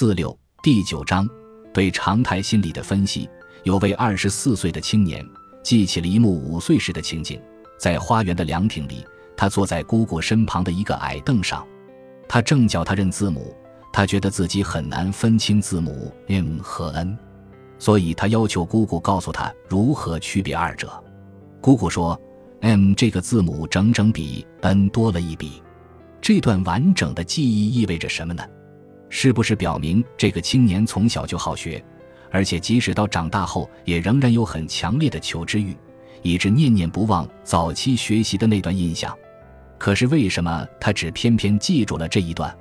四六第九章对常态心理的分析。有位二十四岁的青年记起了一幕五岁时的情景，在花园的凉亭里，他坐在姑姑身旁的一个矮凳上，他正教他认字母。他觉得自己很难分清字母 m 和 n，所以他要求姑姑告诉他如何区别二者。姑姑说：“m 这个字母整整比 n 多了一笔。”这段完整的记忆意味着什么呢？是不是表明这个青年从小就好学，而且即使到长大后也仍然有很强烈的求知欲，以致念念不忘早期学习的那段印象？可是为什么他只偏偏记住了这一段？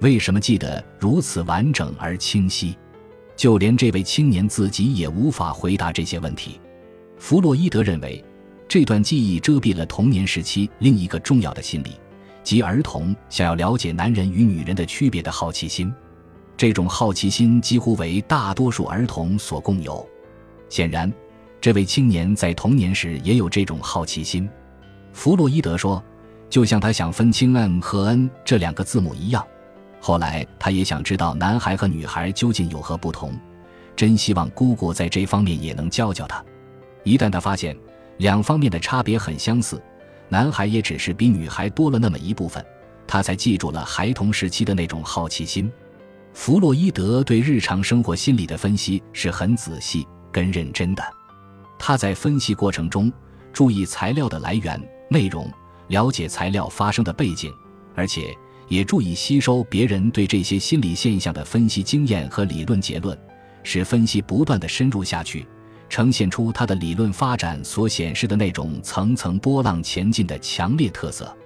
为什么记得如此完整而清晰？就连这位青年自己也无法回答这些问题。弗洛伊德认为，这段记忆遮蔽了童年时期另一个重要的心理。即儿童想要了解男人与女人的区别的好奇心，这种好奇心几乎为大多数儿童所共有。显然，这位青年在童年时也有这种好奇心。弗洛伊德说，就像他想分清 “m” 和 “n” 这两个字母一样，后来他也想知道男孩和女孩究竟有何不同，真希望姑姑在这方面也能教教他。一旦他发现两方面的差别很相似。男孩也只是比女孩多了那么一部分，他才记住了孩童时期的那种好奇心。弗洛伊德对日常生活心理的分析是很仔细跟认真的，他在分析过程中注意材料的来源、内容，了解材料发生的背景，而且也注意吸收别人对这些心理现象的分析经验和理论结论，使分析不断的深入下去。呈现出他的理论发展所显示的那种层层波浪前进的强烈特色。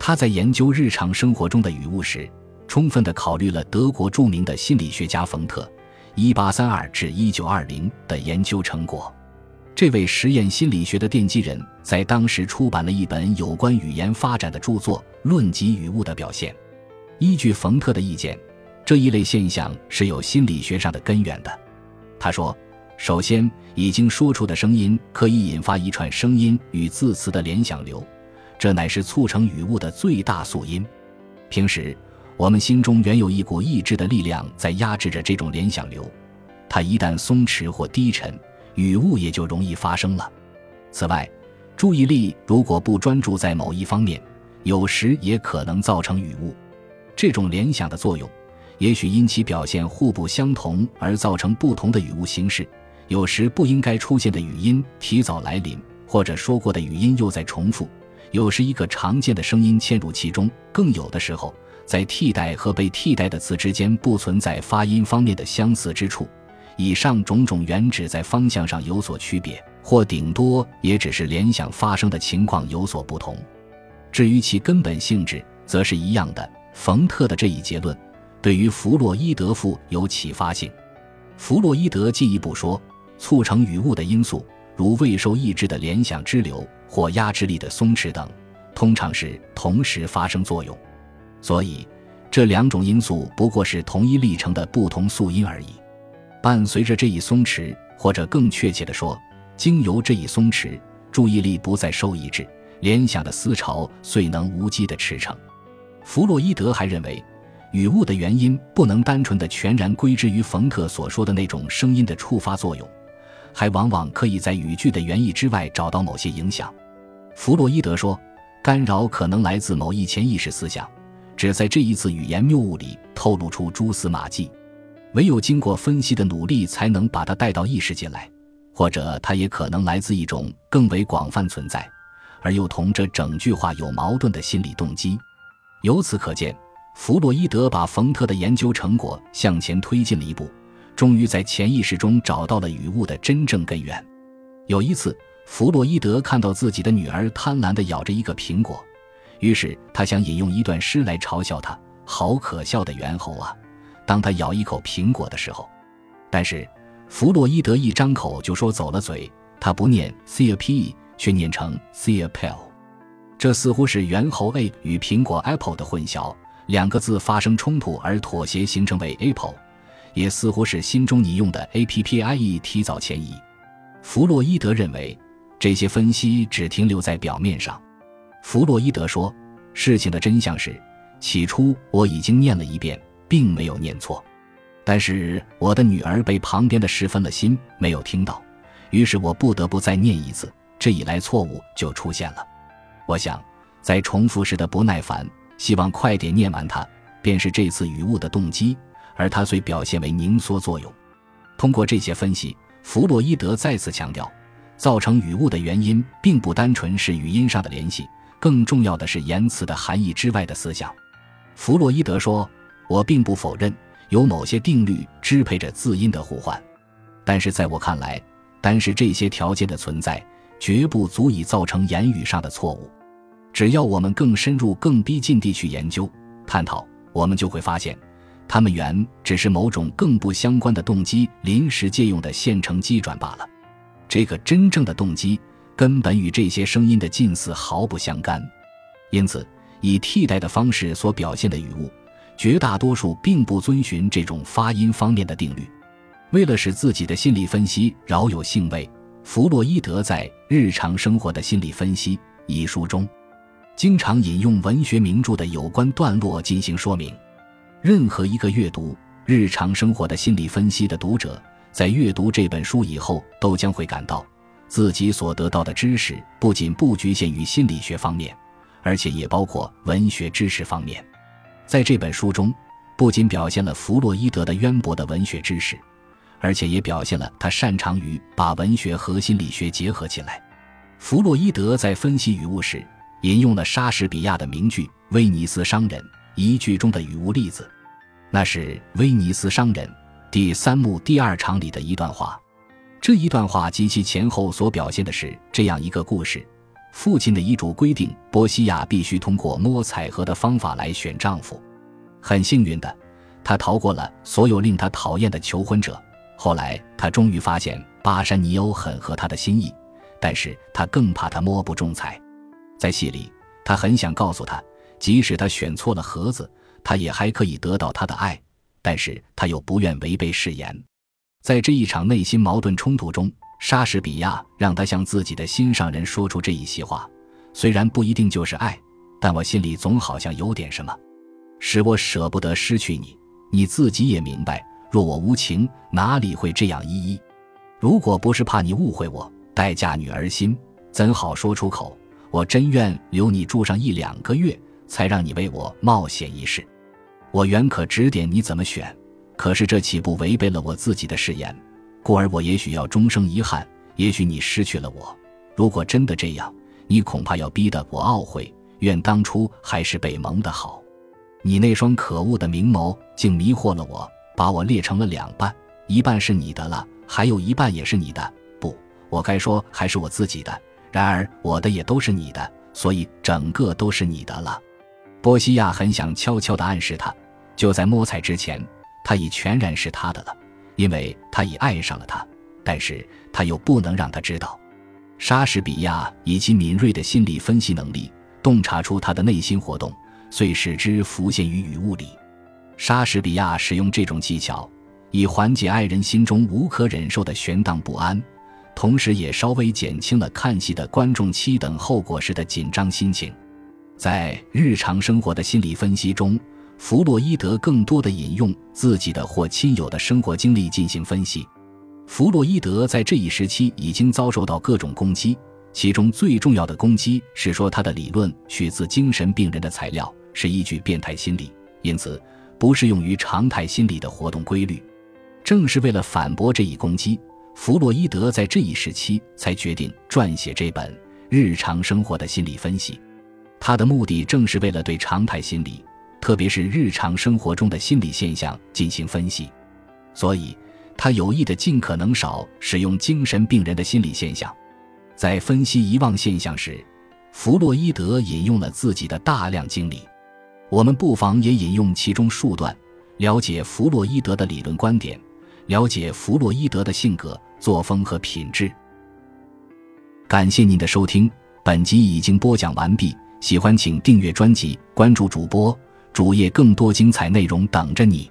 他在研究日常生活中的语物时，充分地考虑了德国著名的心理学家冯特 （1832-1920） 的研究成果。这位实验心理学的奠基人在当时出版了一本有关语言发展的著作《论及语物的表现》。依据冯特的意见，这一类现象是有心理学上的根源的。他说。首先，已经说出的声音可以引发一串声音与字词的联想流，这乃是促成语物的最大素因。平时，我们心中原有一股意志的力量在压制着这种联想流，它一旦松弛或低沉，语物也就容易发生了。此外，注意力如果不专注在某一方面，有时也可能造成语物。这种联想的作用，也许因其表现互不相同而造成不同的语物形式。有时不应该出现的语音提早来临，或者说过的语音又在重复；有时一个常见的声音嵌入其中，更有的时候，在替代和被替代的词之间不存在发音方面的相似之处。以上种种原指在方向上有所区别，或顶多也只是联想发生的情况有所不同。至于其根本性质，则是一样的。冯特的这一结论对于弗洛伊德富有启发性。弗洛伊德进一步说。促成语物的因素，如未受抑制的联想支流或压制力的松弛等，通常是同时发生作用。所以，这两种因素不过是同一历程的不同素因而已。伴随着这一松弛，或者更确切地说，经由这一松弛，注意力不再受抑制，联想的思潮遂能无机的驰骋。弗洛伊德还认为。语物的原因不能单纯的全然归之于冯特所说的那种声音的触发作用，还往往可以在语句的原意之外找到某些影响。弗洛伊德说，干扰可能来自某一潜意识思想，只在这一次语言谬误里透露出蛛丝马迹，唯有经过分析的努力才能把它带到意识进来，或者它也可能来自一种更为广泛存在，而又同这整句话有矛盾的心理动机。由此可见。弗洛伊德把冯特的研究成果向前推进了一步，终于在潜意识中找到了雨雾的真正根源。有一次，弗洛伊德看到自己的女儿贪婪地咬着一个苹果，于是他想引用一段诗来嘲笑她：“好可笑的猿猴啊！”当他咬一口苹果的时候，但是弗洛伊德一张口就说走了嘴，他不念 c a p，却念成 c a p e l 这似乎是猿猴 a 与苹果 apple 的混淆。两个字发生冲突而妥协形成为 Apple，也似乎是心中你用的 A P P I E 提早前移。弗洛伊德认为这些分析只停留在表面上。弗洛伊德说，事情的真相是，起初我已经念了一遍，并没有念错。但是我的女儿被旁边的事分了心，没有听到，于是我不得不再念一次。这一来，错误就出现了。我想，在重复时的不耐烦，希望快点念完它，便是这次语误的动机，而它虽表现为凝缩作用。通过这些分析，弗洛伊德再次强调，造成语误的原因并不单纯是语音上的联系，更重要的是言辞的含义之外的思想。弗洛伊德说：“我并不否认。”有某些定律支配着字音的互换，但是在我看来，单是这些条件的存在，绝不足以造成言语上的错误。只要我们更深入、更逼近地去研究、探讨，我们就会发现，他们原只是某种更不相关的动机临时借用的现成机转罢了。这个真正的动机根本与这些声音的近似毫不相干，因此，以替代的方式所表现的语物。绝大多数并不遵循这种发音方面的定律。为了使自己的心理分析饶有兴味，弗洛伊德在《日常生活的心理分析》一书中，经常引用文学名著的有关段落进行说明。任何一个阅读《日常生活的心理分析》的读者，在阅读这本书以后，都将会感到自己所得到的知识不仅不局限于心理学方面，而且也包括文学知识方面。在这本书中，不仅表现了弗洛伊德的渊博的文学知识，而且也表现了他擅长于把文学和心理学结合起来。弗洛伊德在分析语物时，引用了莎士比亚的名句《威尼斯商人》一句中的语物例子，那是《威尼斯商人》第三幕第二场里的一段话。这一段话及其前后所表现的是这样一个故事。父亲的遗嘱规定，波西亚必须通过摸彩盒的方法来选丈夫。很幸运的，他逃过了所有令他讨厌的求婚者。后来，他终于发现巴山尼欧很合他的心意，但是他更怕他摸不中彩。在戏里，他很想告诉他，即使他选错了盒子，他也还可以得到他的爱，但是他又不愿违背誓言。在这一场内心矛盾冲突中。莎士比亚让他向自己的心上人说出这一席话，虽然不一定就是爱，但我心里总好像有点什么，使我舍不得失去你。你自己也明白，若我无情，哪里会这样依依？如果不是怕你误会我，待嫁女儿心，怎好说出口？我真愿留你住上一两个月，才让你为我冒险一试。我原可指点你怎么选，可是这岂不违背了我自己的誓言？故而，我也许要终生遗憾。也许你失去了我，如果真的这样，你恐怕要逼得我懊悔。愿当初还是北蒙的好。你那双可恶的明眸竟迷惑了我，把我裂成了两半，一半是你的了，还有一半也是你的。不，我该说还是我自己的。然而，我的也都是你的，所以整个都是你的了。波西亚很想悄悄地暗示他，就在摸彩之前，他已全然是他的了。因为他已爱上了他，但是他又不能让他知道。莎士比亚以其敏锐的心理分析能力，洞察出他的内心活动，遂使之浮现于雨雾里。莎士比亚使用这种技巧，以缓解爱人心中无可忍受的悬荡不安，同时也稍微减轻了看戏的观众期等后果时的紧张心情。在日常生活的心理分析中。弗洛伊德更多的引用自己的或亲友的生活经历进行分析。弗洛伊德在这一时期已经遭受到各种攻击，其中最重要的攻击是说他的理论取自精神病人的材料，是依据变态心理，因此不适用于常态心理的活动规律。正是为了反驳这一攻击，弗洛伊德在这一时期才决定撰写这本日常生活的心理分析。他的目的正是为了对常态心理。特别是日常生活中的心理现象进行分析，所以他有意的尽可能少使用精神病人的心理现象。在分析遗忘现象时，弗洛伊德引用了自己的大量经历。我们不妨也引用其中数段，了解弗洛伊德的理论观点，了解弗洛伊德的性格、作风和品质。感谢您的收听，本集已经播讲完毕。喜欢请订阅专辑，关注主播。主页更多精彩内容等着你。